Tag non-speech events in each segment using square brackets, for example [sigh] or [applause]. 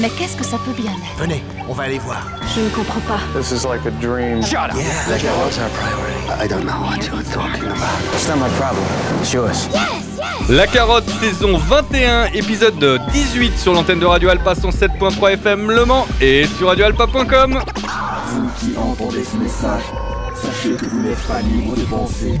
Mais qu'est-ce que ça peut bien être? Venez, on va aller voir. Je ne comprends pas. This is like a dream. Shut up Yeah, that was our priority? I don't know what you're talking about. It's not my problem. It's yours. La Carotte, saison 21, épisode 18 sur l'antenne de Radio Alpa 107.3 FM Le Mans et sur radioalpa.com. Vous qui entendez ce message, sachez que vous n'êtes pas libre de penser,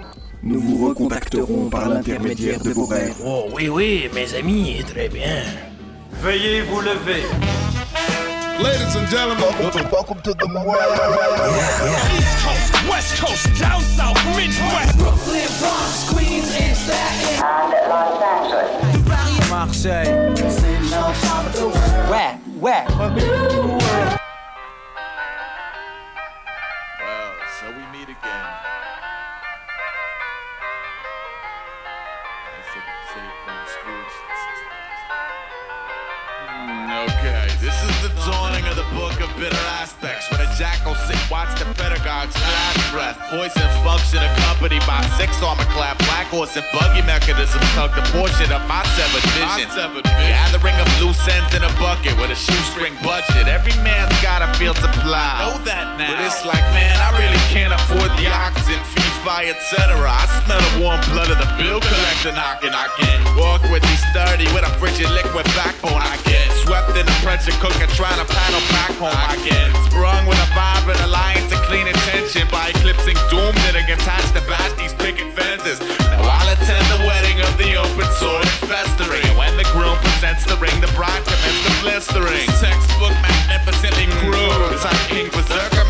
Nous vous recontacterons par l'intermédiaire de vos rêves. Oh oui, oui, mes amis, très bien. Veuillez vous lever. Ladies and gentlemen, welcome to the East Coast, West Coast, down south, Midwest. Brooklyn, Bronx, Queens, and Staten And Los Angeles. Marseille. Sitting on top this is the dawning of the book of bitter aspects. When a jackal sit, watch the pedagogue's last breath. Poison function accompanied by six armor clad black horse and buggy mechanisms tug the portion of my severed vision. Gathering of loose ends in a bucket with a shoestring budget. Every man's got a field supply. Know that now. But it's like, man, I really can't afford the oxygen, fee, fire, etc. I smell the warm blood of the bill collector knocking. I can walk with awkwardly sturdy with a frigid liquid backbone. I get swept in the pressure cooker trying to paddle back home. Get sprung with a vibrant alliance and clean attention by eclipsing doom knitting attached to bash these picket fences. Now I'll attend the wedding of the open sword and festering. And when the groom presents the ring, the bride commences the blistering. Textbook magnificently crude. Type king berserker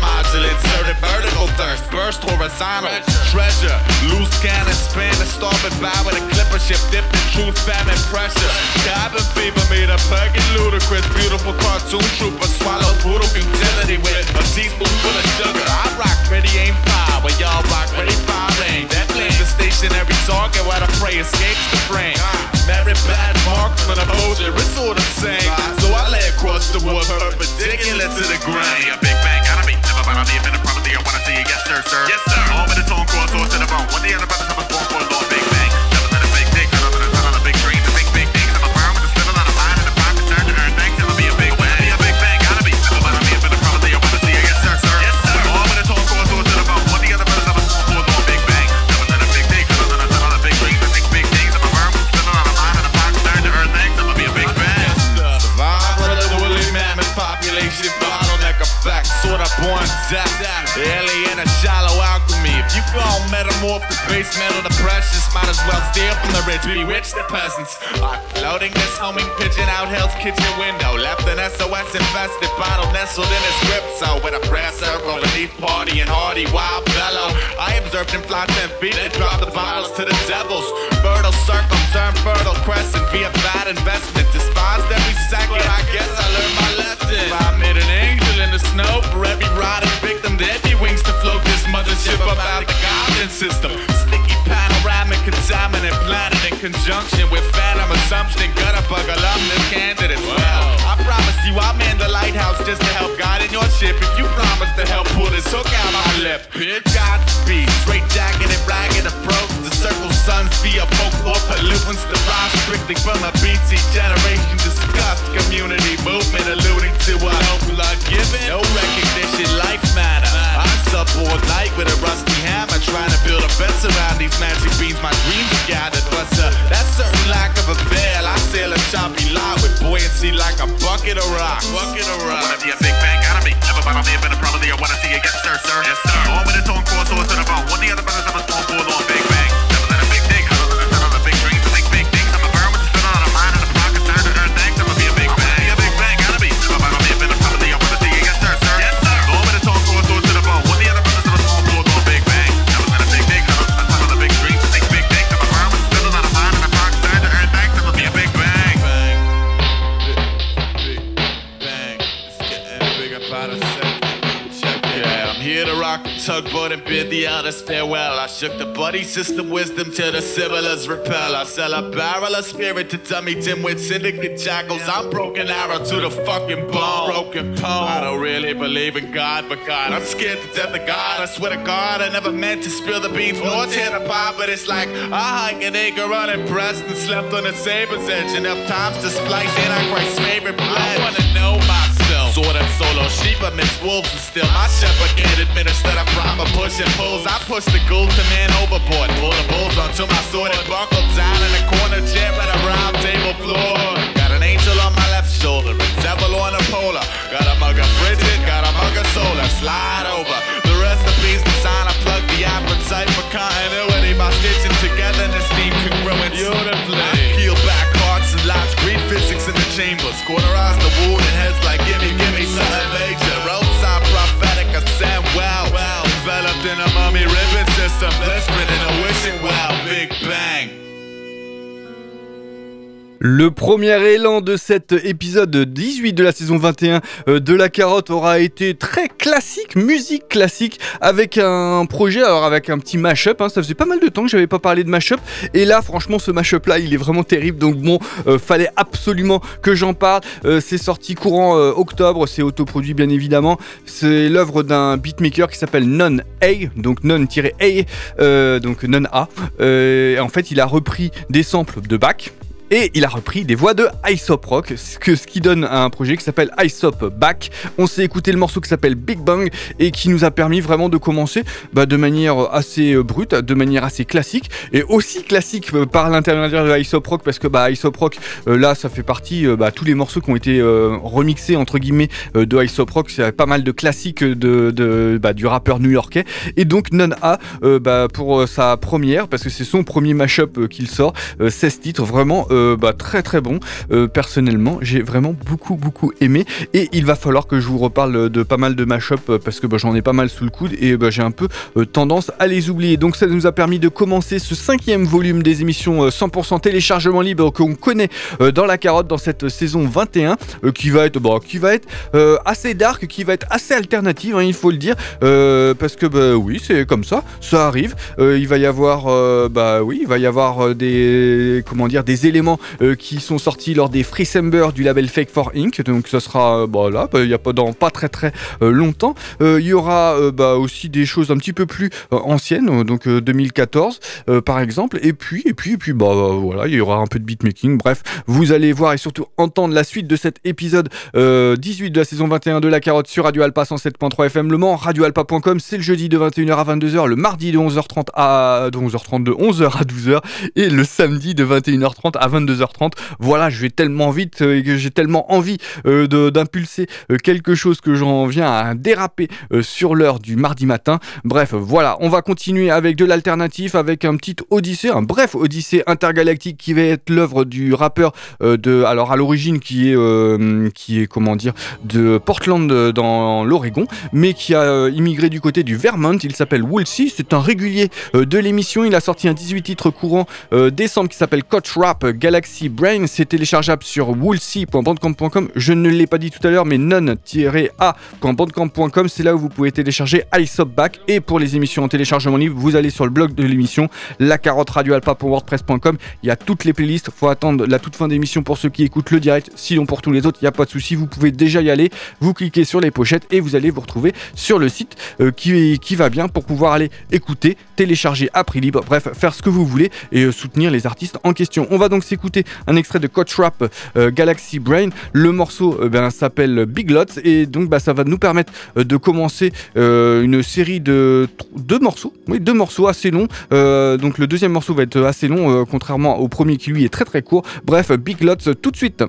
Burst horizontal. Treasure. Loose cannon span the starboard bow with a clipper ship dipped in truth, famine, pressure. Cabin fever made a purging ludicrous. Beautiful cartoon trooper swallow brutal futility with a teaspoon full of sugar. I rock ready aim fire, but y'all rock ready fire aim. That blames the stationary target while the prey escapes the frame. Merit bad marksman of Ozier, it's all the same. So I lay across the wood perpendicular to the grain. A big bang. I yes sir. Yes sir. All with the tone cross, horse to the bone. What the other brothers have a born for a Lord Big Bang. Never let a big dick, never let a ton on a big dream. To think big things, I'm a firm with a sliver on a mind and a prime concern to earn thanks. I'ma be a big be a big bang, gotta be never mind. I'll be a bit of property. I wanna see yes sir, sir. Yes sir. All with the tone to the bone. What the other brothers have a for a Lord Big Bang. Never let a big dick, never let a ton on a big dream. To big things, I'm a firm with a sliver on a mind and a prime concern to earn thanks. I'ma be a big bang. Survival of the woolly mammoth population bottleneck effect, sort of born death. Alien shallow alchemy. If you gon' metamorph the base metal the precious, might as well steal from the rich, bewitch the peasants. I'm floating this homing pigeon out hell's kitchen window. Left an SOS infested bottle nestled in his grip. So with a prayer circle beneath party and hardy wild bellow. I observed him fly 10 feet and drop the bottles to the devils. Fertile circle, turn fertile crescent via bad investment. Despised every second, I guess I learned my lesson. I made an angel in the snow for every rotted victim. Be wings this mothership up the goblin system. Sticky panoramic contaminant planet in conjunction with phantom assumption. Gutter bug alumnus candidates. Well, I promise you I'm in the lighthouse just to help guide in your ship. If you promise to help pull this hook out my lip. Pitch Godspeed, straight jacket and ragged approach. The circle suns via folklore pollutants derived strictly from a BT generation disgust community movement alluding to a hope blood given. No recognition, life matter. I support light with a rusty hammer, trying to build a fence around these magic beans. My dreams are gathered, but uh, that certain lack of a veil. I sail a choppy line with buoyancy like a bucket of rock. Bucket of rock. I wanna be a big bang, be. Never mind, I'll be a better probably. I wanna see you get stir, sir. Yes, sir. All with its own course, to the bone. What the other brothers have a small pull on big bang. Tugboat and bid the elders farewell. I shook the buddy system wisdom till the sibilants repel. I sell a barrel of spirit to dummy dimwit syndicate jackals. I'm broken arrow to the fucking bone. Broken bone. I don't really believe in God, but God, I'm scared to death of God. I swear to God, I never meant to spill the beans nor tear the pie, but it's like I hike an acre unimpressed and slept on a saber's edge enough times to splice Antichrist's favorite blood. I wanna know myself. Sort of solo sheep amidst wolves and still my shepherd can't administer the proper push and pulls. I push the ghoul to man overboard. Pull the bulls onto my sword and buckle down in the corner chair at a round table floor. Got an angel on my left shoulder, a devil on a polar. Got a mug of frigid, got a mug of solar. Slide over. The recipes design, I plug the appetite for continuity by stitching together this theme congruent beautifully. Chambers. Quarterize the wound and heads like gimme, gimme, major. Roadside prophetic, I said, wow. Developed in a mummy ribbon system, blistering Le premier élan de cet épisode 18 de la saison 21 euh, de la carotte aura été très classique, musique classique, avec un projet, alors avec un petit mashup. Hein, ça faisait pas mal de temps que j'avais pas parlé de mashup, et là, franchement, ce mashup là, il est vraiment terrible. Donc bon, euh, fallait absolument que j'en parle. Euh, c'est sorti courant octobre, c'est autoproduit bien évidemment. C'est l'œuvre d'un beatmaker qui s'appelle Non A, donc Non-A, donc Non A. Euh, en fait, il a repris des samples de Bach. Et il a repris des voix de Aesop Rock, ce, qui donne un projet qui s'appelle Aesop Back. On s'est écouté le morceau qui s'appelle Big Bang et qui nous a permis vraiment de commencer bah, de manière assez euh, brute, de manière assez classique et aussi classique euh, par l'intermédiaire de Aesop Rock parce que bah, Aesop Rock, euh, là, ça fait partie euh, bah, tous les morceaux qui ont été remixés entre guillemets de Aesop Rock. C'est pas mal de classiques bah, du rappeur new-yorkais et donc Non A bah, pour sa première parce que c'est son premier mashup qu'il sort, euh, 16 titres vraiment. Euh, bah, très très bon. Euh, personnellement, j'ai vraiment beaucoup beaucoup aimé et il va falloir que je vous reparle de pas mal de mashup euh, parce que bah, j'en ai pas mal sous le coude et bah, j'ai un peu tendance à les oublier. Donc ça nous a permis de commencer ce cinquième volume des émissions euh, 100% téléchargement libre qu'on connaît dans la carotte dans cette saison 21 euh, qui va être bon, qui va être assez dark, qui va être assez alternative, hein, il faut le dire, parce que bah, oui, c'est comme ça, ça arrive. Il va y avoir, bah oui, il va y avoir des, comment dire, des éléments euh, qui sont sortis lors des Freecember du label Fake for Inc. Donc ça sera, euh, bah bah, il y a pas dans pas très très euh, longtemps. Il y aura bah, aussi des choses un petit peu plus anciennes, donc euh, 2014 euh, par exemple. Et puis et puis et puis bah voilà, il y aura un peu de beatmaking. Bref, vous allez voir et surtout entendre la suite de cet épisode euh, 18 de la saison 21 de la carotte sur Radio Alpa 107.3 FM Le Mans, radioalpa.com. C'est le jeudi de 21h à 22h, le mardi de 11h30 à de 11h30 de 11h à 12h et le samedi de 21h30 à 22h30. Voilà, je vais tellement vite euh, et que j'ai tellement envie euh, d'impulser euh, quelque chose que j'en viens à déraper sur l'heure du mardi matin. Bref, voilà, on va continuer avec de l'alternatif, avec un petit Odyssée, un bref Odyssée intergalactique qui va être l'œuvre du rappeur de, alors à l'origine qui est, qui est comment dire, de Portland dans l'Oregon, mais qui a immigré du côté du Vermont. Il s'appelle Woolsey, c'est un régulier de l'émission. Il a sorti un 18 titres courant décembre qui s'appelle Coach Rap Galaxy Brain. C'est téléchargeable sur woolsey.bandcamp.com. Je ne l'ai pas dit tout à l'heure, mais non-a.bandcamp.com, c'est là où vous pouvez télécharger Back. Et pour les émissions en téléchargement libre, vous allez sur le blog de l'émission, la carotte radioalpa.wordpress.com. Il y a toutes les playlists. Faut attendre la toute fin d'émission pour ceux qui écoutent le direct. Sinon, pour tous les autres, il n'y a pas de souci. Vous pouvez déjà y aller. Vous cliquez sur les pochettes et vous allez vous retrouver sur le site euh, qui, qui va bien pour pouvoir aller écouter, télécharger à prix libre. Bref, faire ce que vous voulez et euh, soutenir les artistes en question. On va donc s'écouter un extrait de Coach Rap euh, Galaxy Brain. Le morceau euh, ben, s'appelle Big Lots et donc bah, ça va nous permettre euh, de commencer une série de deux morceaux. Oui, deux morceaux assez longs. Donc le deuxième morceau va être assez long, contrairement au premier qui lui est très très court. Bref, Big Lots tout de suite.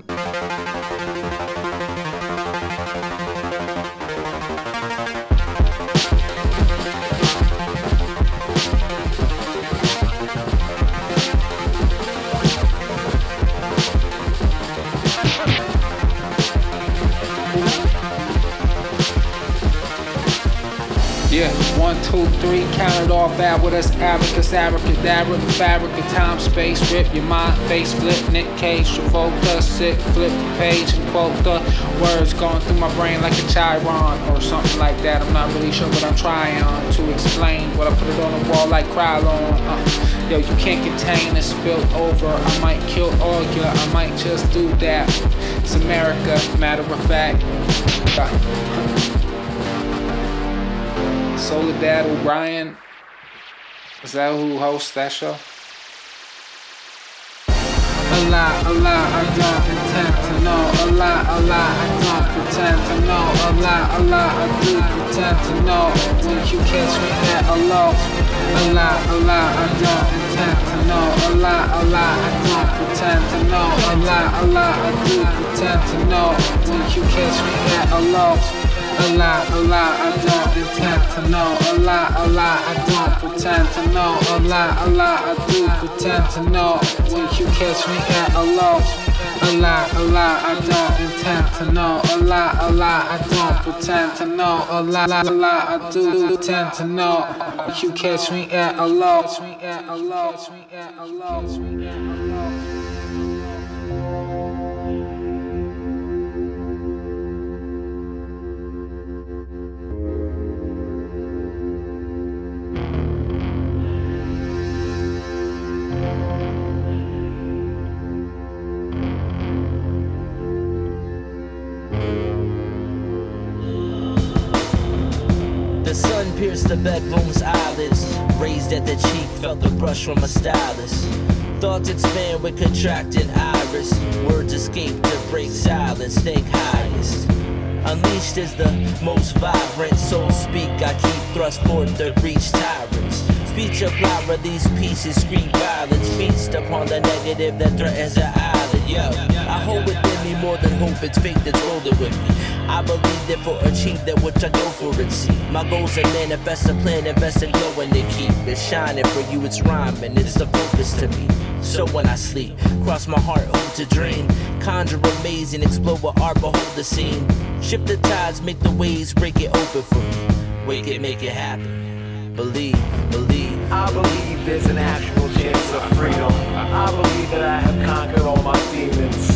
Us, abacus, abracadabra, the fabric of time, space, rip your mind, face flip, Nick Cage, Travolta, sit, flip the page and quote the words going through my brain like a chiron or something like that. I'm not really sure what I'm trying to explain, but I put it on the wall like Krylon. Uh, yo, you can't contain it, spilled over. I might kill all ya, I might just do that. It's America, matter of fact. Soledad O'Brien. Is that who hosts that show? A lot, a lot, I don't to know. A lot, a lot, I don't pretend to know. A lot, a lot, I do pretend to know. When you me at a. A lot, a lot, I don't to know. A lot, a lot, I don't pretend to know. A lot, a lot, I do pretend to know. When you me at a. A lot, a lot, I don't intend to know. A lot, a lot, I don't pretend to know. A lot, a lot, I do pretend to know. When you catch me at a low. A lot, a lot, I don't intend to know. A lot, a lot, I don't pretend to know. A lot, a lot, I do pretend to know. You catch me at a low. Catch me at a low. Catch me at a low. Pierced the bedroom's eyelids. Raised at the cheek, felt the brush from a stylist. Thoughts expand with contracting iris. Words escape to break silence, think highest. Unleashed is the most vibrant. Soul speak, I keep thrust forth to reach tyrants. Speech apply, release pieces, scream violence. Feast upon the negative that threatens the island. Yo, I hold within me more than hope. It's fate that's rolling with me. I believe that for achieve that which I go for and see. My goals are manifest a plan, invest in glowing to keep it shining for you. It's rhyming, it's the focus to me. So when I sleep, cross my heart, hope to dream. Conjure amazing, explore with art, behold the scene. Shift the tides, make the waves, break it open for me. Wake it, make it happen. Believe, believe. I believe there's an actual chance of freedom. I believe that I have conquered all my demons.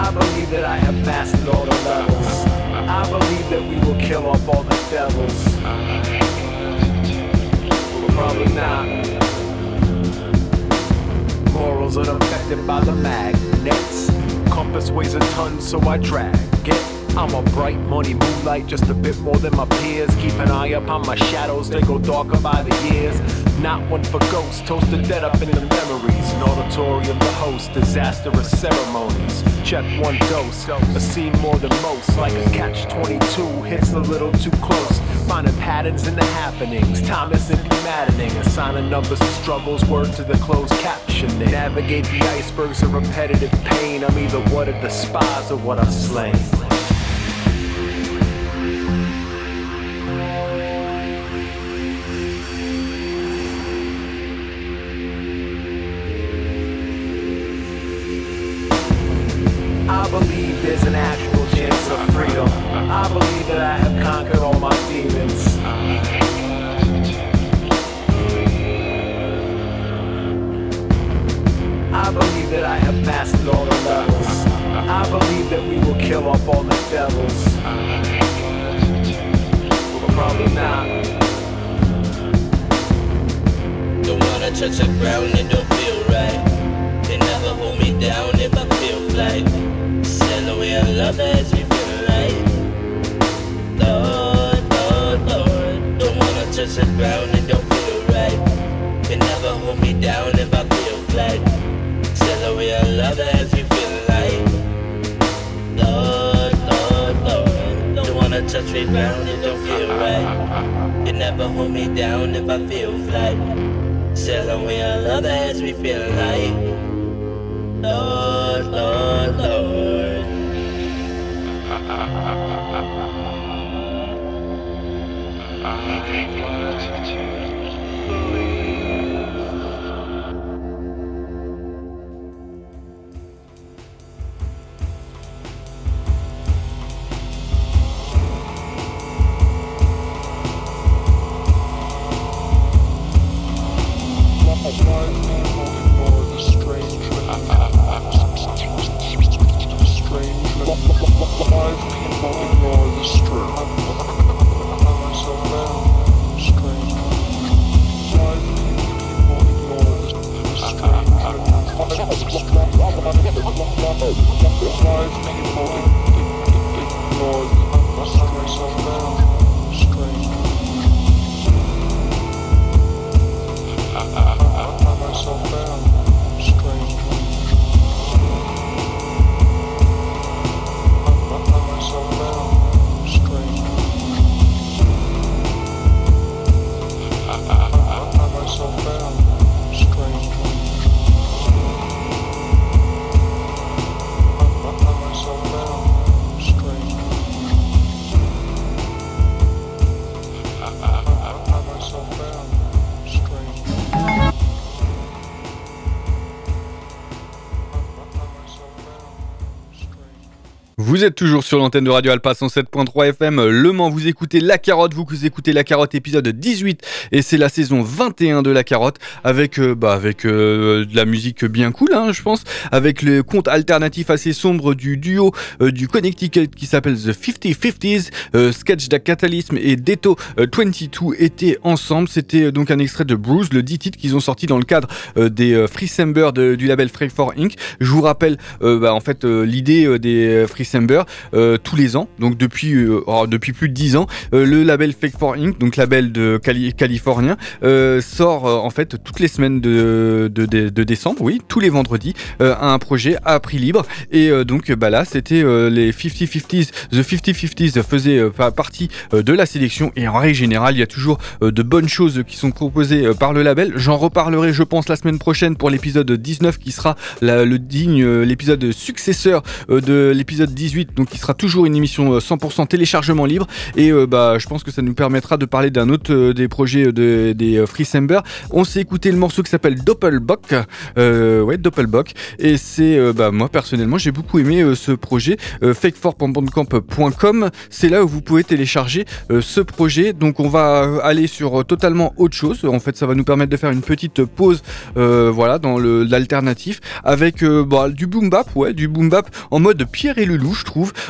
I believe that I have mastered all the levels. I believe that we will kill off all the devils. Probably not. Morals unaffected by the magnets. Compass weighs a ton, so I drag it. I'm a bright money moonlight, just a bit more than my peers. Keep an eye up on my shadows, they go darker by the years. Not one for ghosts, toast the dead up in the memories. An auditorium, the host, disastrous ceremonies. Check one dose, a scene more than most. Like a catch 22, hits a little too close. Finding patterns in the happenings. Time is simply maddening. Assigning numbers to struggles, word to the closed captioning. Navigate the icebergs of repetitive pain. I'm either what I despise or what I've slain. Kill off all the devils. Well, probably not. Don't wanna touch the ground, it don't feel right. They never hold me down if I feel flight. Send away a love as we feel right. Lord, Lord, Lord. Don't wanna touch the ground, it don't feel right. They never hold me down if I feel flight. Send away a love as we touch me ground, it don't feel right. They never hold me down if I feel. Sail away our love as we feel like Lord, Lord, Lord. Vous êtes toujours sur l'antenne de Radio Alpa 107.3 FM Le Mans, vous écoutez La Carotte, vous écoutez La Carotte épisode 18 et c'est la saison 21 de La Carotte avec, euh, bah, avec euh, de la musique bien cool hein, je pense, avec le compte alternatif assez sombre du duo euh, du Connecticut qui s'appelle The 5050s, Sketch da Catalysm et Deto 22 étaient ensemble, c'était donc un extrait de Bruce, le 10 titres qu'ils ont sorti dans le cadre des Free du label Freak 4 Inc. Je vous rappelle bah, en fait l'idée des Free euh, tous les ans, donc depuis, euh, oh, depuis plus de 10 ans. Euh, le label Fake 4 Inc., donc label de californien, sort en fait toutes les semaines de, de, décembre, oui, tous les vendredis, un projet à prix libre. Et donc bah là, c'était les 50-50s, The 50-50s faisait partie de la sélection et en règle générale, il y a toujours de bonnes choses qui sont proposées par le label. J'en reparlerai, je pense, la semaine prochaine pour l'épisode 19 qui sera le digne, l'épisode successeur de l'épisode 18, donc qui sera toujours une émission 100% euh, téléchargement libre. Et euh, bah, je pense que ça nous permettra de parler d'un autre euh, des projets de, des Freesember. On s'est écouté le morceau qui s'appelle Doppelbock. ouais, Doppelbock. Et c'est, bah, moi personnellement, j'ai beaucoup aimé ce projet. fake4.bandcamp.com, c'est là où vous pouvez télécharger ce projet. Donc on va aller sur totalement autre chose. En fait, ça va nous permettre de faire une petite pause, voilà, dans l'alternatif avec bah, du boom bap, du boom en mode Pierre et Loulou je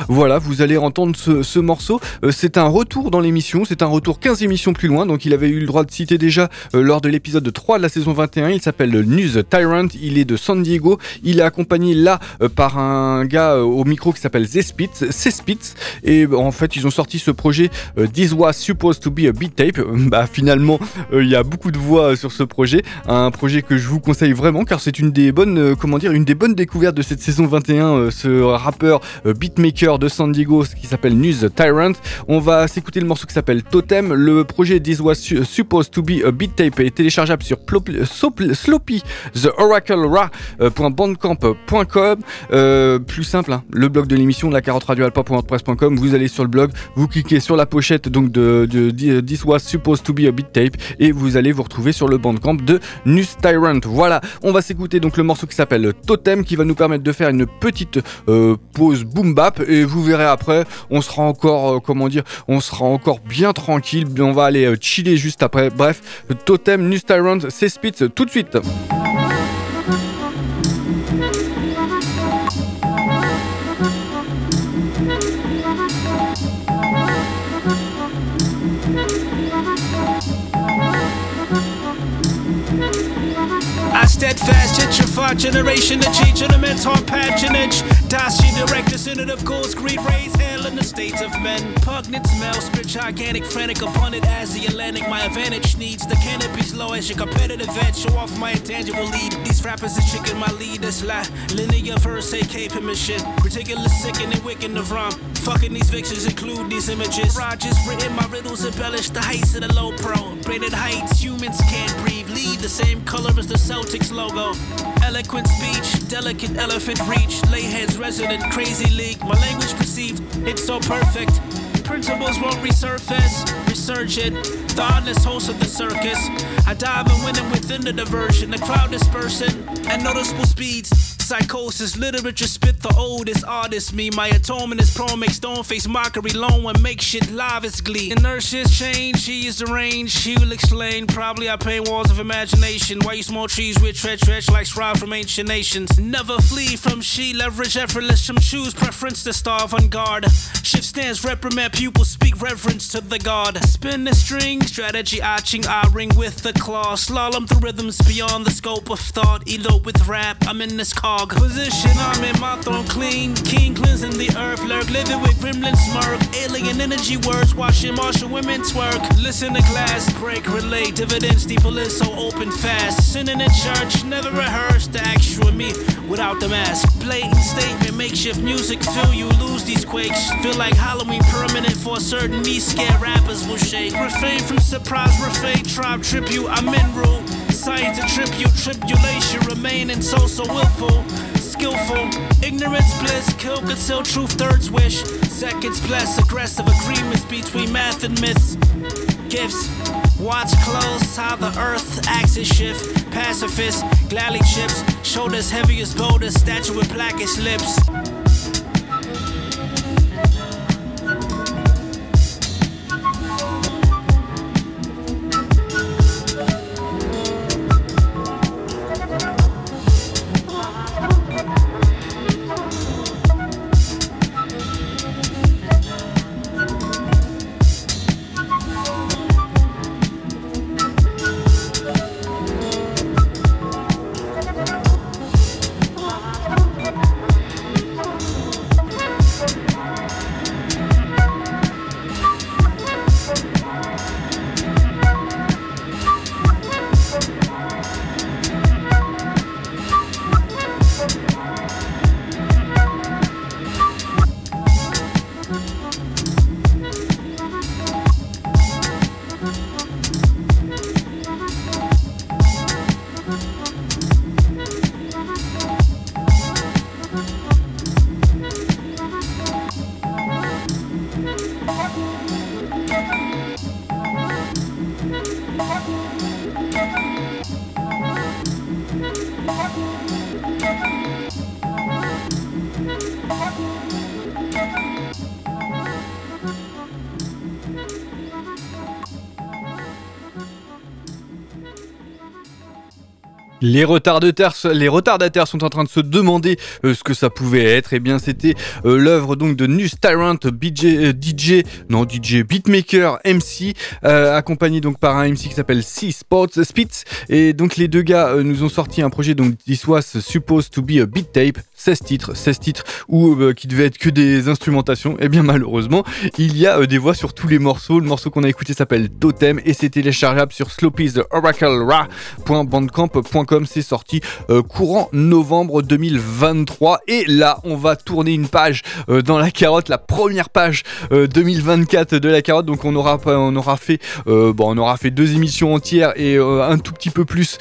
Voilà, vous allez entendre ce, morceau. Euh, c'est un retour dans l'émission, c'est un retour 15 émissions plus loin, donc il avait eu le droit de citer déjà euh, lors de l'épisode 3 de la saison 21. Il s'appelle News Tyrant, il est de San Diego. Il est accompagné là euh, par un gars au micro qui s'appelle Zespitz, Spitz. Et en fait, ils ont sorti ce projet This Was Supposed to Be a Beat Tape. [laughs] Bah finalement, il y a beaucoup de voix sur ce projet. Un projet que je vous conseille vraiment car c'est une des bonnes, comment dire, une des bonnes découvertes de cette saison 21. ce rappeur beatmaker de San Diego qui s'appelle News Tyrant. On va s'écouter le morceau qui s'appelle Totem. Le projet This Was Supposed to Be a Beat Tape est téléchargeable sur Sloppy The Oracle Ra.bandcamp.com. Euh, plus simple, hein. le blog de l'émission, la carotte radio alpa.wordpress.com. Vous allez sur le blog, vous cliquez sur la pochette donc de, de, This Was Supposed to Be a Beat Tape et vous allez vous retrouver sur le bandcamp de News Tyrant. Voilà, on va s'écouter donc le morceau qui s'appelle Totem qui va nous permettre de faire une petite euh, pause boom et vous verrez après, on sera encore, euh, comment dire, on sera encore bien tranquille, on va aller euh, chiller juste après. Bref, Totem, New Tyrant, c'est Spitz tout de suite. steadfast, generation, the the patronage. Dashi direct of course, greed raise hell in the states of men. Pugnant smell, spit gigantic, frantic, abundant as the Atlantic. My advantage needs the canopy's low as your competitive edge. Show off my intangible lead. These rappers is chicken, my lead is lie. Linear verse, AK shit. Ridiculous, sickening, wicked of rhyme. Fucking these vixens include these images. Rogers written, my riddles embellish the heights of the low pro. Braided heights, humans can't breathe. Lead the same color as the Celtics logo. Eloquent speech, delicate elephant reach. Lay heads resident, crazy league. My language perceived, it's so perfect. Principles won't resurface, resurgent. The honest host of the circus. I dive and win it within the diversion. The crowd dispersing at noticeable speeds psychosis. Literature spit the oldest artist me. My atonement is pro makes don't face mockery. Lone one make shit live glee. Inertia's change, she is arranged. She will explain. Probably I paint walls of imagination. Why you small trees with tread tread like scribe from ancient nations. Never flee from she, leverage effortless from shoes. Preference to starve on guard. Shift stands, reprimand pupils, speak reverence to the god. Spin the string, strategy, I ching, I ring with the claw. Slalom through rhythms beyond the scope of thought. Elope with rap, I'm in this cog. Position, I'm in my throne clean. King cleansing the earth, lurk, living with gremlin smirk. Alien energy words, watching martial women twerk. Listen to glass break, relate, dividends, steeple is so open fast. Sinning in church, never rehearse the actual me without the mask. Blatant statement, makeshift music, feel you lose these quakes. Feel like Halloween permanent for certain me, scared rappers will shake. Refrain from surprise, refrain, tribe tribute, I'm in rule. trip you, tribulation, remaining so so willful. Skillful, ignorance bliss, kill, conceal truth, thirds wish. Seconds bless, aggressive agreements between math and myths. Gifts, watch close how the earth axis shift. Pacifist, gladly chips, shoulders heavy as statue with blackish lips. Les retardataires, les retardataires sont en train de se demander euh, ce que ça pouvait être. Et eh bien, c'était euh, l'œuvre donc de News Tyrant, BJ, euh, DJ, non DJ, beatmaker, MC, accompagné donc par un MC qui s'appelle C Sports Spitz. Et donc les deux gars nous ont sorti un projet donc This was supposed to be a beat tape, 16 titres, 16 titres où qui devait être que des instrumentations. Et bien malheureusement, il y a des voix sur tous les morceaux. Le morceau qu'on a écouté s'appelle Totem et c'est téléchargeable sur sloppytheoraclera.bandcamp.com c'est sorti euh, courant novembre 2023. Et là, on va tourner une page euh, dans la carotte, la première page euh, 2024 de la carotte. Donc on aura, on fait, euh, deux émissions entières et euh, un tout petit peu plus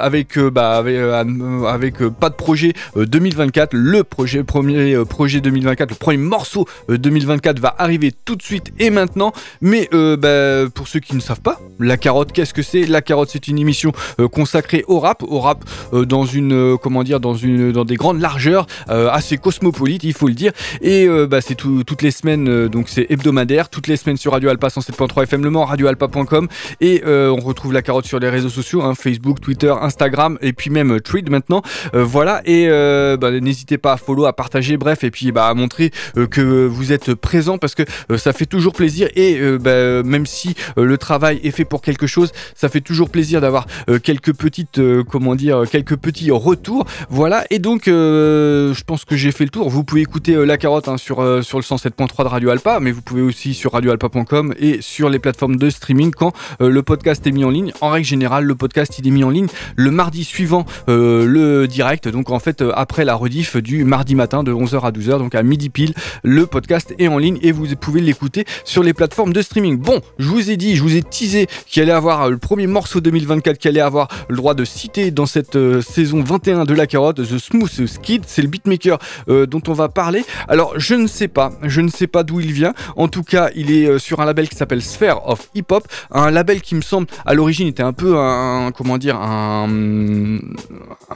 avec, bah, pas de projet 2024. Le projet, premier projet 2024, le premier morceau 2024 va arriver tout de suite et maintenant. Mais bah, pour ceux qui ne savent pas, la carotte, qu'est-ce que c'est? La carotte, c'est une émission consacrée au rap, au rap euh, dans une euh, comment dire dans une dans des grandes largeurs euh, assez cosmopolites il faut le dire. Et bah, c'est tout, toutes les semaines donc c'est hebdomadaire toutes les semaines sur Radio Alpa 107.3 FM Le Mans radioalpa.com et on retrouve la carotte sur les réseaux sociaux hein, Facebook Twitter Instagram et puis même Tweet maintenant. Voilà. Et bah, n'hésitez pas à follow à partager bref et puis bah, à montrer que vous êtes présent parce que ça fait toujours plaisir. Et bah, même si le travail est fait pour quelque chose ça fait toujours plaisir d'avoir quelques petites comment dire, quelques petits retours. Voilà, et donc euh, je pense que j'ai fait le tour. Vous pouvez écouter euh, La Carotte hein, sur, euh, sur le 107.3 de Radio Alpa, mais vous pouvez aussi sur radioalpa.com et sur les plateformes de streaming quand euh, le podcast est mis en ligne. En règle générale, le podcast il est mis en ligne le mardi suivant euh, le direct, donc en fait euh, après la rediff du mardi matin de 11h à 12h, donc à midi pile, le podcast est en ligne et vous pouvez l'écouter sur les plateformes de streaming. Bon, je vous ai dit, je vous ai teasé qu'il allait avoir le premier morceau 2024 qui allait avoir le droit de citer dans cette euh, saison 21 de La Carotte, The Smooth Skid, c'est le beatmaker euh, dont on va parler. Alors je ne sais pas, je ne sais pas d'où il vient. En tout cas, il est euh, sur un label qui s'appelle Sphere of Hip Hop, un label qui me semble à l'origine était un peu un, comment dire un,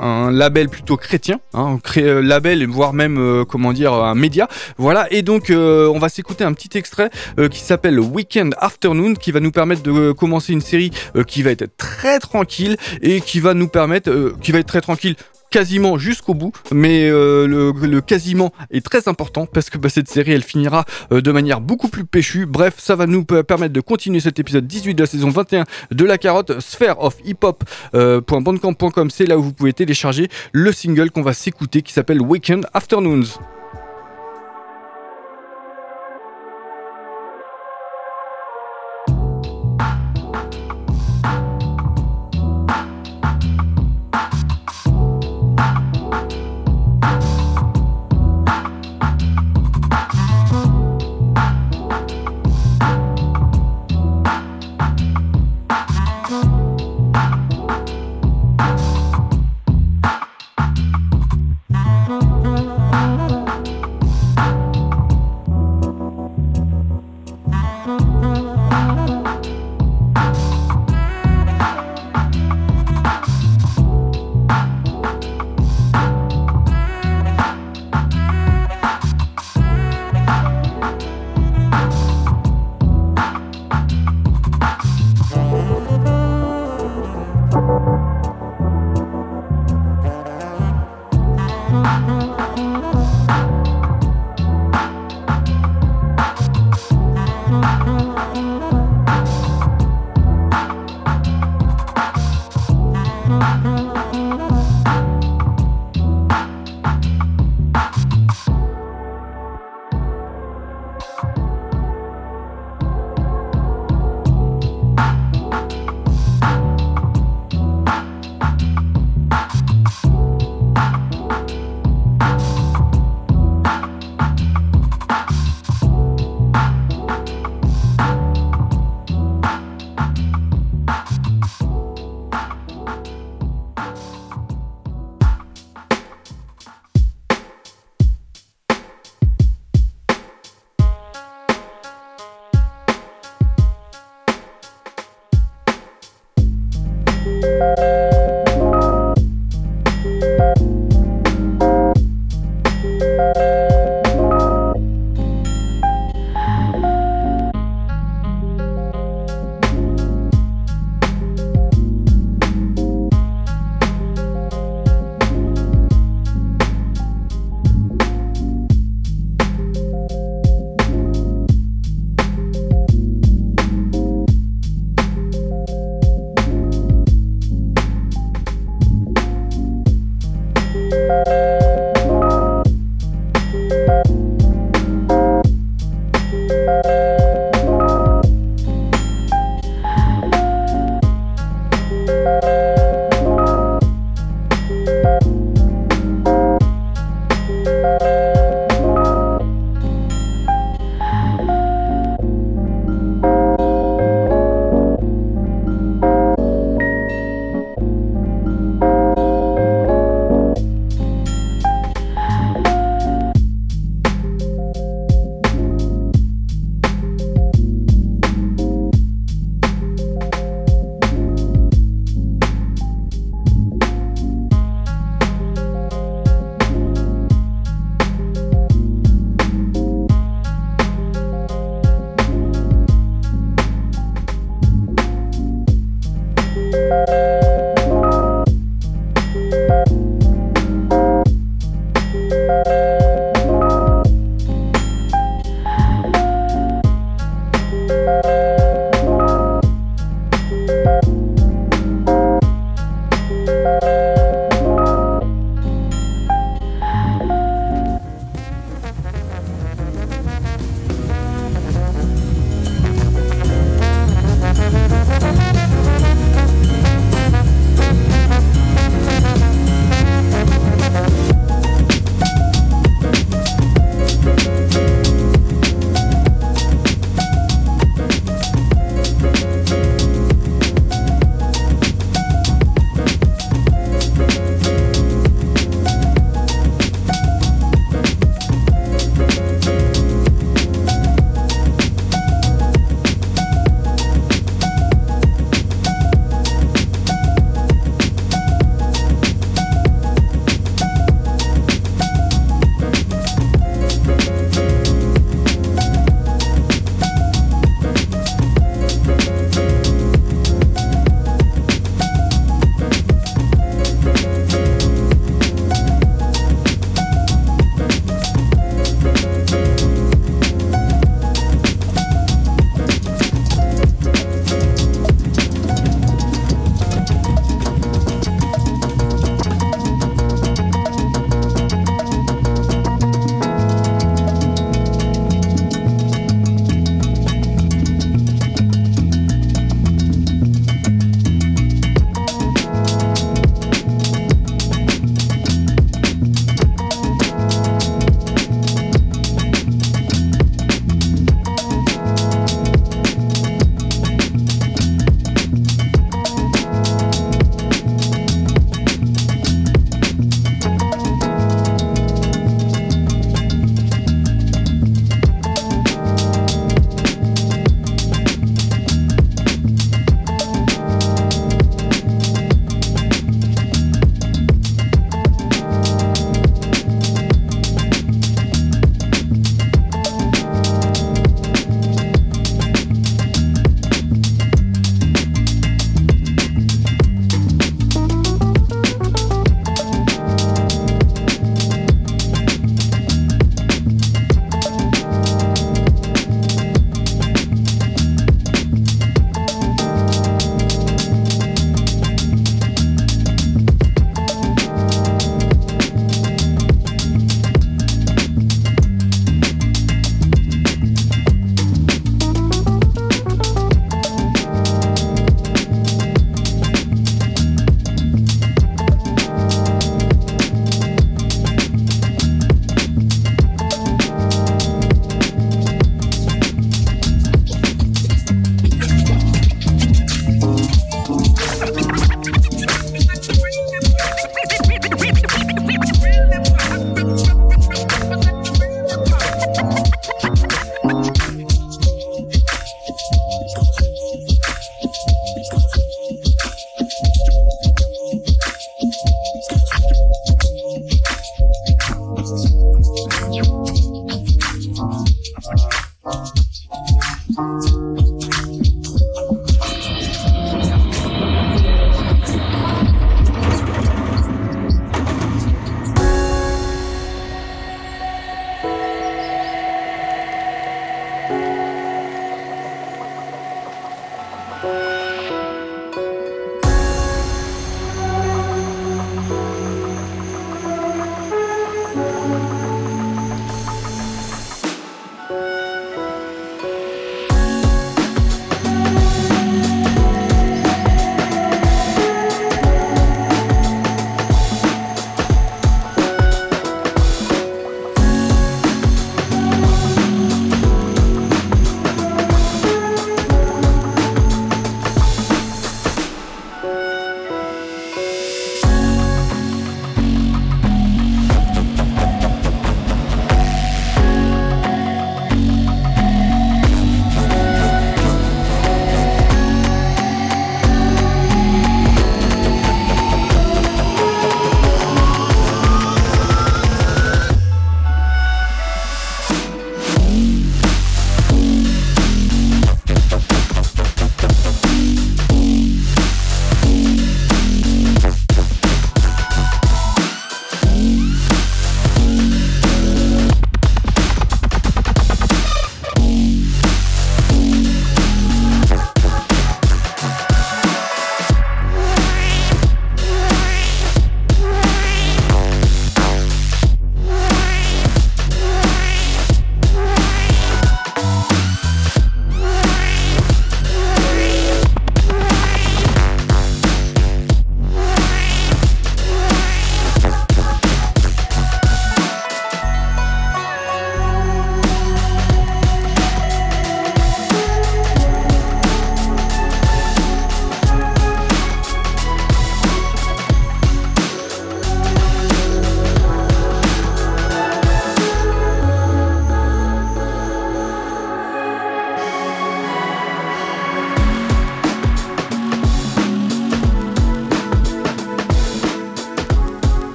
un label plutôt chrétien, hein, cré- euh, label voire même comment dire un média. Voilà et donc on va s'écouter un petit extrait qui s'appelle Weekend Afternoon qui va nous permettre de commencer une série qui va être très tranquille et qui va nous permettre, euh, qui va être très tranquille quasiment jusqu'au bout, mais euh, le, quasiment est très important parce que bah, cette série elle finira euh, de manière beaucoup plus péchue. Bref, ça va nous permettre de continuer cet épisode 18 de la saison 21 de la carotte Sphere of Hip Hop. euh, .bandcamp.com, c'est là où vous pouvez télécharger le single qu'on va s'écouter qui s'appelle Weekend Afternoons.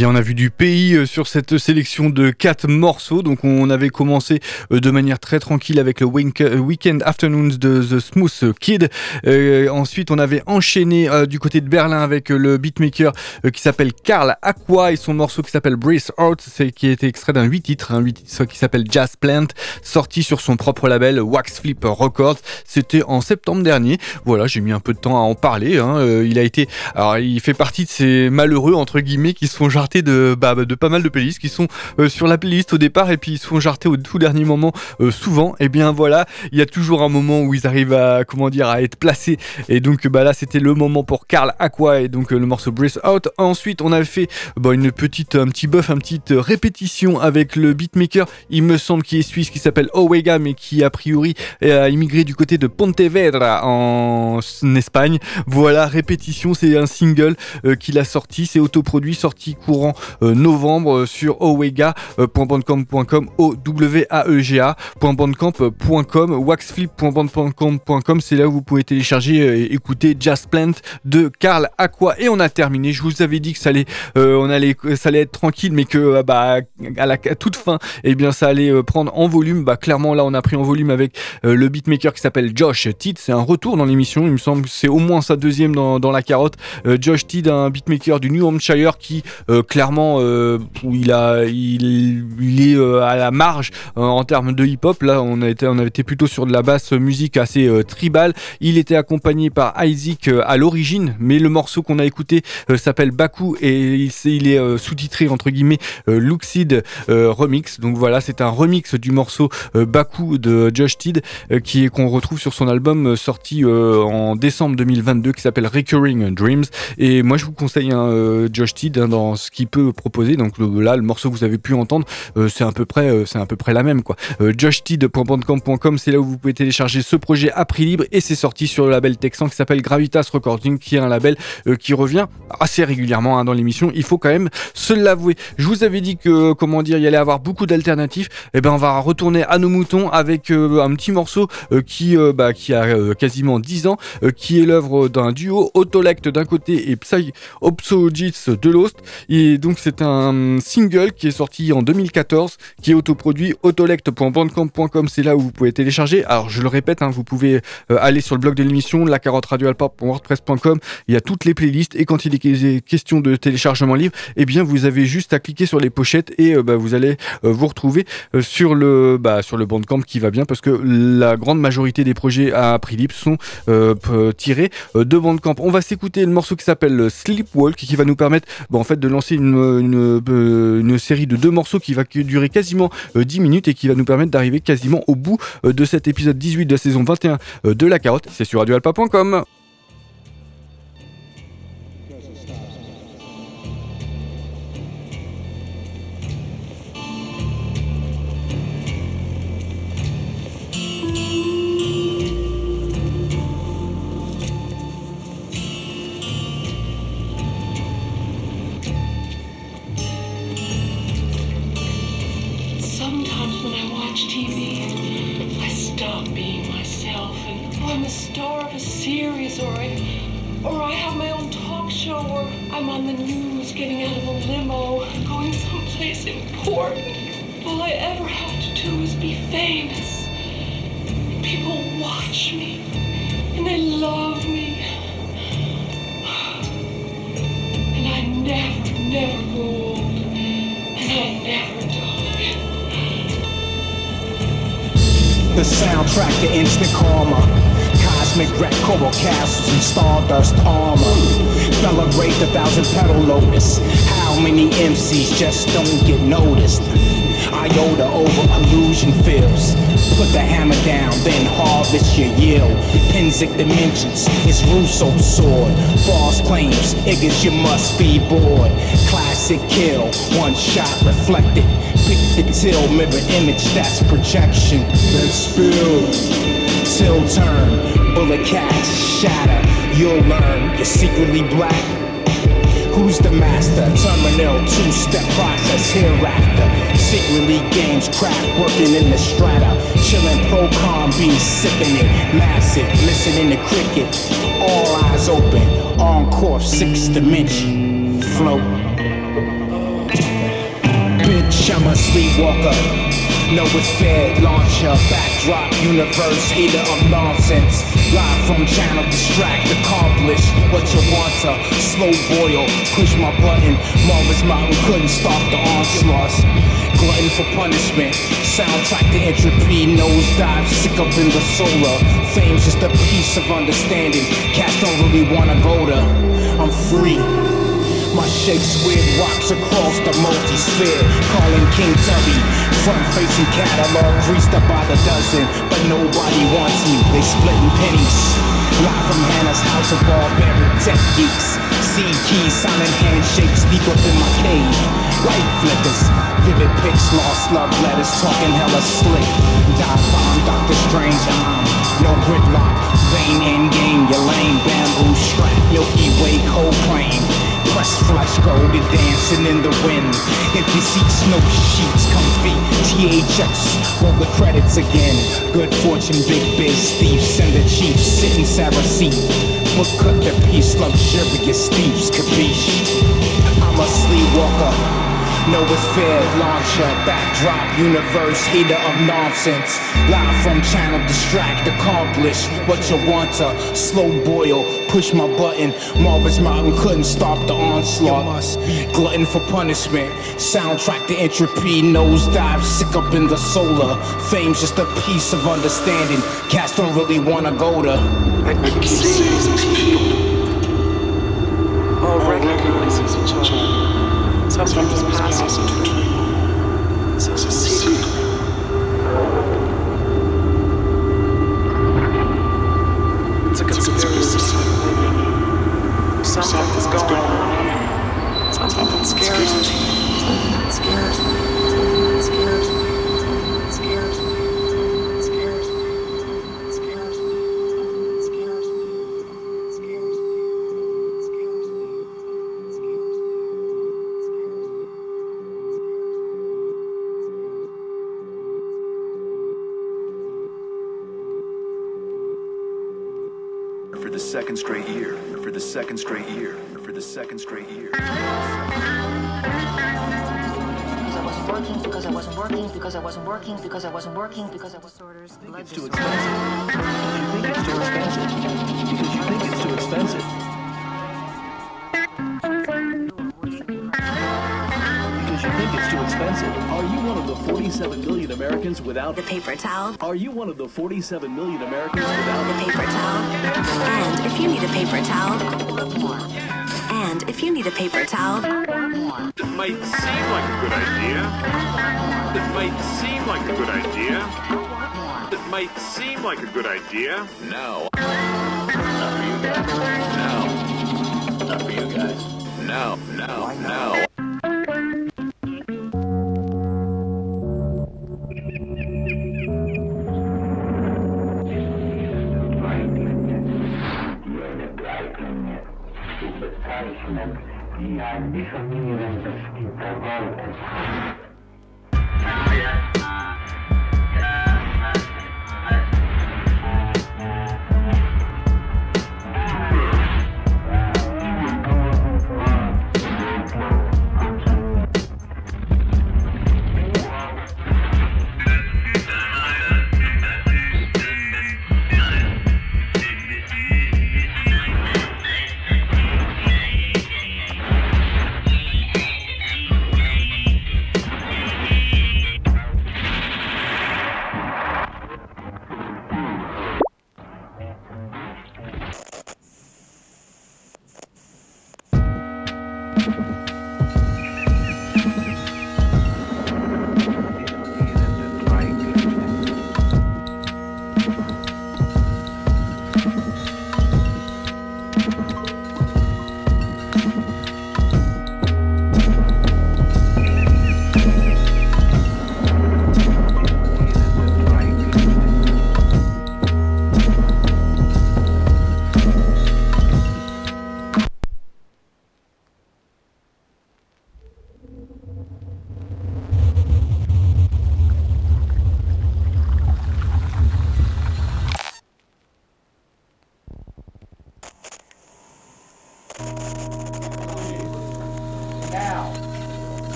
Bien, on a vu du pays euh, sur cette sélection de quatre morceaux. Donc, on avait commencé euh, de manière très tranquille avec le euh, Weekend Afternoons de The Smooth Kid. ensuite, on avait enchaîné du côté de Berlin avec le beatmaker qui s'appelle Karl Aqua et son morceau qui s'appelle Brace Out, qui a été extrait d'un 8 titres, 8 titres qui s'appelle Jazz Plant, sorti sur son propre label Wax Flip Records. C'était en septembre dernier. Voilà, j'ai mis un peu de temps à en parler. Hein. il a été, alors, il fait partie de ces malheureux entre guillemets qui se font de, bah, de pas mal de playlists qui sont euh, sur la playlist au départ et puis ils se font jarter au tout dernier moment euh, souvent. Et bien voilà, il y a toujours un moment où ils arrivent à comment dire à être placés. Et donc bah là c'était le moment pour Carl Aqua et donc euh, le morceau Breath Out. Ensuite on a fait bah, une petite un petit buff, une petite répétition avec le beatmaker. Il me semble qu'il est suisse qui s'appelle Owega mais qui a priori a immigré du côté de Pontevedra en Espagne. Voilà répétition, c'est un single qu'il a sorti, c'est autoproduit, sorti euh, novembre euh, sur owega.bandcamp.com o w a e g a.bandcamp.com waxflip.bandcamp.com c'est là où vous pouvez télécharger et écouter Jazz Plant de Karl Aqua et on a terminé. Je vous avais dit que ça allait euh, on allait ça allait être tranquille mais que bah à la toute fin et eh bien ça allait prendre en volume. Bah clairement là on a pris en volume avec le beatmaker qui s'appelle Josh Tidd. C'est un retour dans l'émission. Il me semble c'est au moins sa deuxième dans, la carotte. Josh Tidd un beatmaker du New Hampshire qui euh, clairement euh, où il a il, est euh, à la marge en termes de hip-hop. Là, on a été on avait été plutôt sur de la basse musique assez tribale. Il était accompagné par Isaac à l'origine, mais le morceau qu'on a écouté s'appelle Baku et il, il est sous-titré entre guillemets Luxid Remix. Donc voilà, c'est un remix du morceau Baku de Josh Tidd qui est qu'on retrouve sur son album sorti en décembre 2022 qui s'appelle Recurring Dreams. Et moi, je vous conseille un Josh Tidd hein, dans ce qu'il peut proposer. Donc là, le morceau que vous avez pu entendre, euh, c'est à peu près, euh, c'est à peu près la même quoi. Euh, JoshTid.bandcamp.com, c'est là où vous pouvez télécharger ce projet à prix libre et c'est sorti sur le label texan qui s'appelle Gravitas Recording, qui est un label qui revient assez régulièrement hein, dans l'émission. Il faut quand même se l'avouer. Je vous avais dit que, comment dire, il y allait avoir beaucoup d'alternatives. Et eh ben, on va retourner à nos moutons avec un petit morceau qui, bah, qui a quasiment 10 ans, qui est l'œuvre d'un duo Autolect d'un côté et Psy Opsogits de l'autre. Et donc c'est un single qui est sorti en 2014, qui est autoproduit autolect.bandcamp.com, c'est là où vous pouvez télécharger. Alors je le répète, hein, vous pouvez euh, aller sur le blog de l'émission, la carotte radio.wordpress.com, il y a toutes les playlists et quand il est question de téléchargement libre, eh bien vous avez juste à cliquer sur les pochettes et euh, bah, vous allez euh, vous retrouver sur le bah, sur le Bandcamp qui va bien parce que la grande majorité des projets à prix libre sont tirés de Bandcamp. On va s'écouter le morceau qui s'appelle Sleepwalk qui va nous permettre bon, en fait de lancer une, euh, une, série de deux morceaux qui va durer quasiment 10 euh, minutes et qui va nous permettre d'arriver quasiment au bout euh, de cet épisode 18 de la saison 21 de La Carotte. C'est sur radioalpa.com. cosmic wreck, coral castles, and stardust armor. Celebrate the thousand petal lotus. How many MCs just don't get noticed? iota over illusion fills. Put the hammer down, then harvest your yield. Penzic dimensions is Russo's sword. False claims, ignorance you must be bored. Classic kill, one shot reflected. Pick the till, mirror image, that's projection. Let's build till turn, bullet catch, shatter. You'll learn, you're secretly black. Who's the master? Terminal, two-step process hereafter. Secretly games crack, working in the strata. Chillin' pro com beats, sipping it. Massive, listening to cricket. All eyes open, on course, sixth dimension. Float. bitch, I'm a sleepwalker. No, it's fair, launcher, backdrop, universe, hater of nonsense. Live from channel, distract, accomplish what you want to. Slow boil, push my button. Marvis Mountain couldn't stop the onslaught. Glutton for punishment, soundtrack to entropy, nosedive, sick up in the solar. Fame's just a piece of understanding. Cats don't really wanna go to. I'm free. My shakes weird rocks across the multi-sphere. Calling King Tubby Front facing catalog greased up by the dozen. But nobody wants me, they splitting pennies. Live from Hannah's house of barbaric tech geeks. Seed keys, silent handshakes deep up in my cave. Light flickers, vivid pics, lost love letters Talking hella slick. Dive bomb, Doctor Strange, I'm no gridlock. Vain endgame, your lame bamboo strap Milky Way cold Press flesh golden dancing in the wind. Empty seats, no sheets, comfy. THX, roll the credits again. Good fortune, big biz, thieves, send the chiefs sitting Sarah seat. Book cut the piece, luxurious thieves, capiche. I'm a sleepwalker. No, it's fair, launcher, backdrop, universe, hater of nonsense. Live from channel, distract, accomplish what you want to. Slow boil, push my button. Marvis Mountain couldn't stop the onslaught. Glutton for punishment, soundtrack to entropy, nosedive, sick up in the solar. Fame's just a piece of understanding. Cats don't really wanna go to. past, empties past. Second straight year, for the second straight year. Because I wasn't working, because I wasn't working, because I wasn't working, because I wasn't working, because I was orders. Blood It's too expensive. You think it's too expensive because you think it's too expensive. Because you think it's too expensive. Are you one of the 47 million Americans without the paper towel? Are you one of the 47 million Americans without The paper towel. You need a paper towel, and if you need a paper towel, It might seem like a good idea. It might seem like a good idea. It might seem like a good idea. No. Not for you guys. No. Not for you guys. No, no, no. investment i disappearance interval.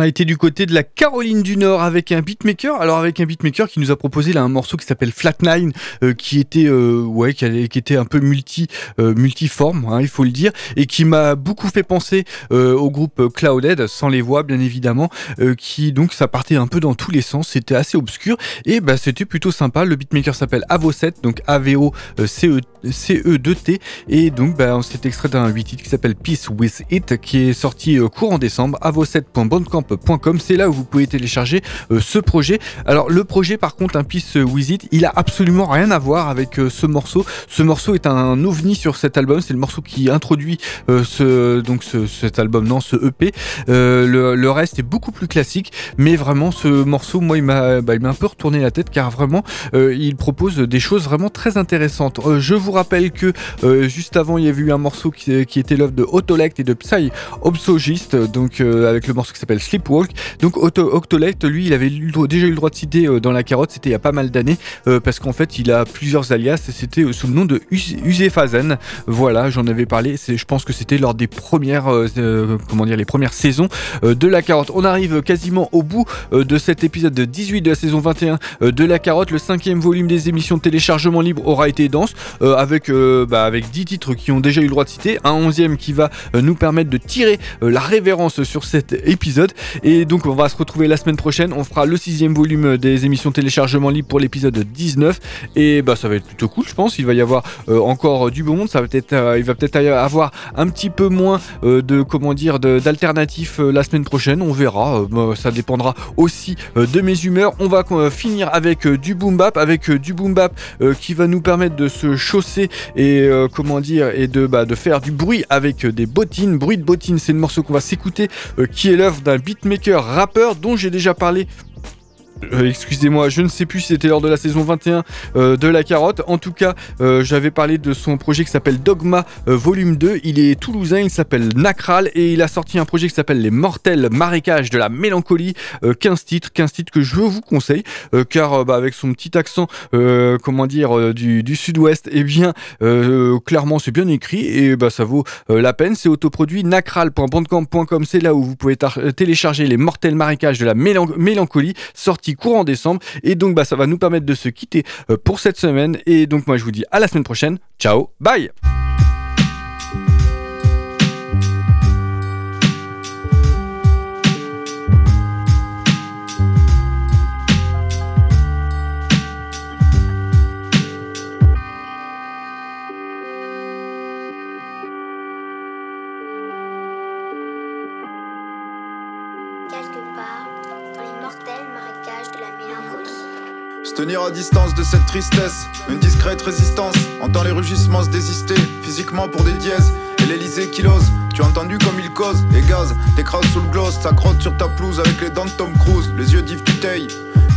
A été du côté de la Caroline du Nord avec un beatmaker. Alors avec un beatmaker qui nous a proposé là un morceau qui s'appelle Flatline, euh, qui était euh, ouais, qui, était un peu multi euh, multiforme, hein, il faut le dire, et qui m'a beaucoup fait penser euh, au groupe Clouded, sans les voix bien évidemment, euh, qui donc ça partait un peu dans tous les sens. C'était assez obscur et bah c'était plutôt sympa. Le beatmaker s'appelle Avo7, donc A V O C E C E 2 T, et donc bah, c'est extrait d'un 8 titres qui s'appelle Peace with It, qui est sorti euh, courant décembre. Avo7.bandcamp.com, c'est là où vous pouvez télécharger euh, ce projet. Alors le projet par contre, un Peace with It, il a absolument rien à voir avec euh, ce morceau. Ce morceau est un ovni sur cet album. C'est le morceau qui introduit euh, donc ce- cet album, non, ce EP. Le, reste est beaucoup plus classique, mais vraiment ce morceau, moi, il m'a bah, un peu retourné la tête car vraiment, il propose des choses vraiment très intéressantes. Je vous rappelle que juste avant, il y avait eu un morceau qui, était l'œuvre de Autolect et de Psy Obsogist, donc avec le morceau qui s'appelle Donc Octolect, lui, il avait déjà eu le droit de citer euh, dans la carotte, c'était il y a pas mal d'années, euh, parce qu'en fait, il a plusieurs alias, c'était euh, sous le nom de Us- Usephazen. Voilà, j'en avais parlé, je pense que c'était lors des premières, comment dire, les premières saisons de la carotte. On arrive quasiment au bout de cet épisode de 18 de la saison 21 euh, de la carotte. Le cinquième volume des émissions de téléchargement libre aura été dense, avec, bah, avec 10 titres qui ont déjà eu le droit de citer, un onzième qui va nous permettre de tirer la révérence sur cet épisode. Et donc on va se retrouver la semaine prochaine. On fera le sixième volume des émissions téléchargement libre pour l'épisode 19. Et bah ça va être plutôt cool, je pense. Il va y avoir euh, encore du beau monde. Ça va peut-être, euh, il va peut-être avoir un petit peu moins euh, de comment dire d'alternatifs la semaine prochaine. On verra. Bah, ça dépendra aussi de mes humeurs. On va finir avec du boom bap, avec du boom bap qui va nous permettre de se chausser et comment dire et de bah, de faire du bruit avec des bottines. Bruit de bottines, c'est le morceau qu'on va s'écouter, qui est l'œuvre d'un beatmaker rappeur dont j'ai déjà parlé Euh, Excusez-moi, je ne sais plus si c'était lors de la saison 21 euh, de La Carotte. En tout cas, euh, j'avais parlé de son projet qui s'appelle Dogma Volume 2. Il est toulousain, il s'appelle Nacral et il a sorti un projet qui s'appelle Les Mortels Marécages de la Mélancolie. Euh, 15 titres, 15 titres que je vous conseille car bah, avec son petit accent, comment dire, du, sud-ouest, eh bien, clairement, c'est bien écrit et bah, ça vaut la peine. C'est autoproduit nacral.bandcamp.com, c'est là où vous pouvez télécharger les mortels marécages de la mélan- mélancolie, sorti courant décembre. Et donc, bah, ça va nous permettre de se quitter euh, pour cette semaine. Et donc, moi, je vous dis à la semaine prochaine. Ciao, bye! Tenir à distance de cette tristesse, une discrète résistance. Entend les rugissements se désister, physiquement pour des dièses. Et l'Elysée qui l'ose, tu as entendu comme il cause et gaz, t'écrases sous le gloss, ça crotte sur ta pelouse avec les dents de Tom Cruise, les yeux d'Yves Duteil.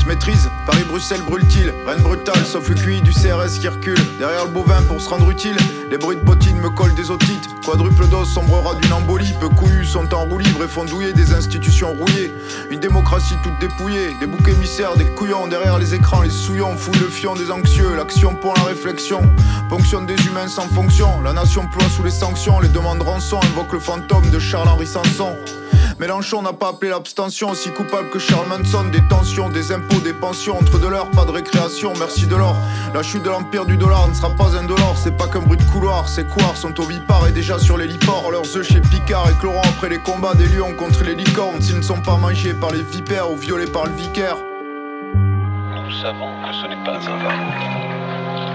Tu maîtrises, Paris-Bruxelles brûle-t-il, Rennes brutale, sauf le QI du CRS qui recule. Derrière le bovin pour se rendre utile, les bruits de bottines me collent des otites. Quadruple dose sombrera d'une embolie, peu couillus sont en roue libre et font douiller des institutions rouillées. Une démocratie toute dépouillée, des boucs émissaires, des couillons derrière les écrans, les souillons fouillent le fion des anxieux, l'action pour la réflexion. Ponctionne des humains sans fonction, la nation ploie sous les sanctions, les demandes rançon invoquent le fantôme de Charles-Henri Sanson. Mélenchon n'a pas appelé l'abstention aussi coupable que Charles Manson. Des tensions, des impôts, des pensions. Entre de l'heure, pas de récréation, merci de l'or. La chute de l'empire du dollar ne sera pas indolore. C'est pas qu'un bruit de couloir, ces couards sont ovipares et déjà sur les liports. Leurs œufs chez Picard et Cloron après les combats des lions contre les licornes. S'ils ne sont pas mangés par les vipères ou violés par le vicaire. Nous savons que ce n'est pas un vampire.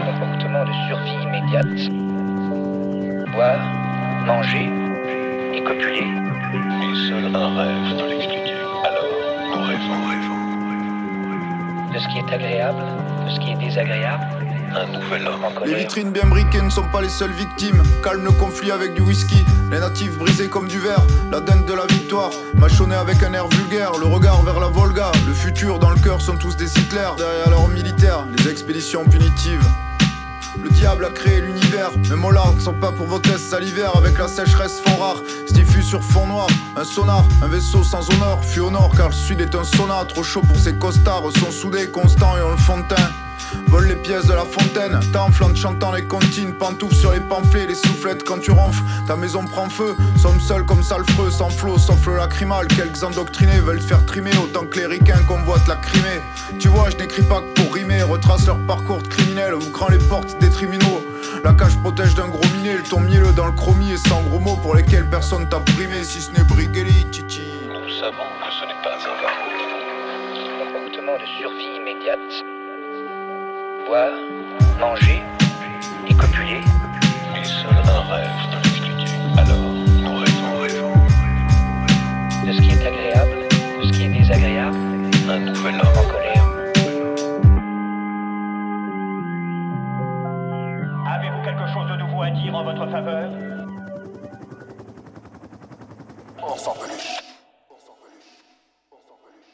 Comportement de survie immédiate. Boire, manger et copuler. Et seul un rêve peut l'expliquer. Alors, nous rêvons, rêvons. De ce qui est agréable, de ce qui est désagréable. Un nouvel homme Les vitrines bien briquées ne sont pas les seules victimes. Calme le conflit avec du whisky. Les natifs brisés comme du verre. La dinde de la victoire. Mâchonné avec un air vulgaire. Le regard vers la Volga. Le futur dans le cœur sont tous des Hitler. Derrière leurs militaires, les expéditions punitives. Le diable a créé l'univers, mes mollards ne sont pas pour vos tests salivaires avec la sécheresse fond rare, diffus sur fond noir, un sonar, un vaisseau sans honneur, fut au nord car le sud est un sauna, trop chaud pour ses costards, sont soudés, constants et ont le fond de teint. Vole les pièces de la fontaine, t'enflantes chantant les comptines, pantoufles sur les pamphlets, les soufflettes quand tu ronfles, ta maison prend feu, sommes seuls comme salfreux, sans flot, sauf le lacrymal, quelques endoctrinés veulent faire trimer autant que les ricains convoitent la Crimée. Tu vois, je n'écris pas que pour rimer, retrace leur parcours de criminels, ouvrant les portes des tribunaux. La cage protège d'un gros minet, le ton mielleux dans le chromie et sans gros mots pour lesquels personne t'a primé, si ce n'est Brigueli, Titi. Nous savons que ce n'est pas un de survie immédiate. Boire, manger et copuler. Et seul un rêve peut l'expliquer. Alors, nous rêvons, rêvons. De ce qui est agréable, de ce qui est désagréable. Un nouvel homme en colère. Avez-vous quelque chose de nouveau à dire en votre faveur? Les